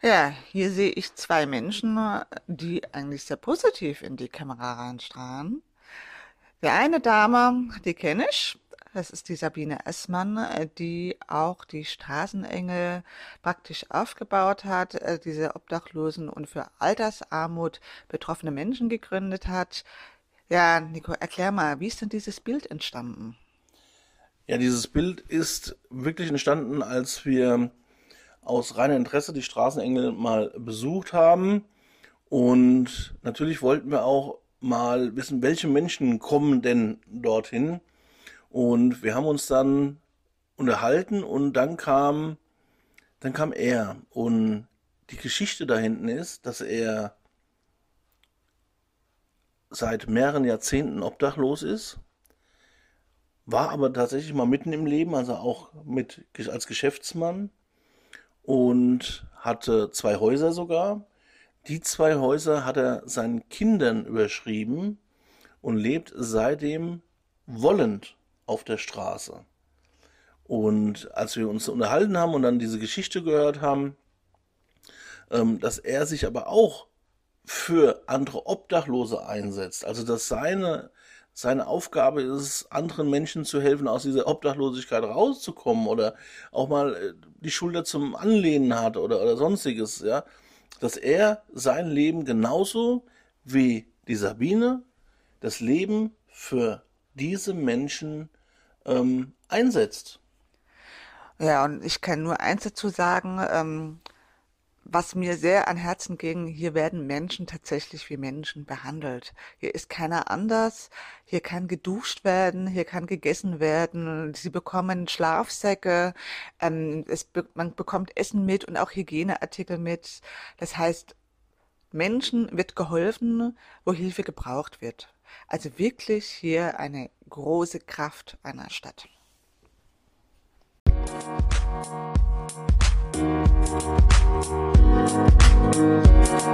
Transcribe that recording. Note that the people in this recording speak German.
Ja, hier sehe ich zwei Menschen, die eigentlich sehr positiv in die Kamera reinstrahlen. Die eine Dame, die kenne ich. Das ist die Sabine Essmann, die auch die Straßenengel praktisch aufgebaut hat, diese Obdachlosen und für Altersarmut betroffene Menschen gegründet hat. Ja, Nico, erklär mal, wie ist denn dieses Bild entstanden? Ja, dieses Bild ist wirklich entstanden, als wir aus reinem Interesse die Straßenengel mal besucht haben. Und natürlich wollten wir auch mal wissen, welche Menschen kommen denn dorthin. Und wir haben uns dann unterhalten und dann kam, dann kam er. Und die Geschichte da hinten ist, dass er seit mehreren Jahrzehnten obdachlos ist, war aber tatsächlich mal mitten im Leben, also auch mit, als Geschäftsmann und hatte zwei Häuser sogar. Die zwei Häuser hat er seinen Kindern überschrieben und lebt seitdem wollend auf der Straße. Und als wir uns unterhalten haben und dann diese Geschichte gehört haben, ähm, dass er sich aber auch für andere Obdachlose einsetzt, also dass seine seine Aufgabe ist es, anderen Menschen zu helfen, aus dieser Obdachlosigkeit rauszukommen oder auch mal äh, die Schulter zum Anlehnen hat oder, oder sonstiges, ja, dass er sein Leben genauso wie die Sabine das Leben für diese Menschen ähm, einsetzt. Ja, und ich kann nur eins dazu sagen, ähm, was mir sehr an Herzen ging, hier werden Menschen tatsächlich wie Menschen behandelt. Hier ist keiner anders, hier kann geduscht werden, hier kann gegessen werden, sie bekommen Schlafsäcke, ähm, es, man bekommt Essen mit und auch Hygieneartikel mit. Das heißt, Menschen wird geholfen, wo Hilfe gebraucht wird. Also wirklich hier eine große Kraft einer Stadt. Thank you.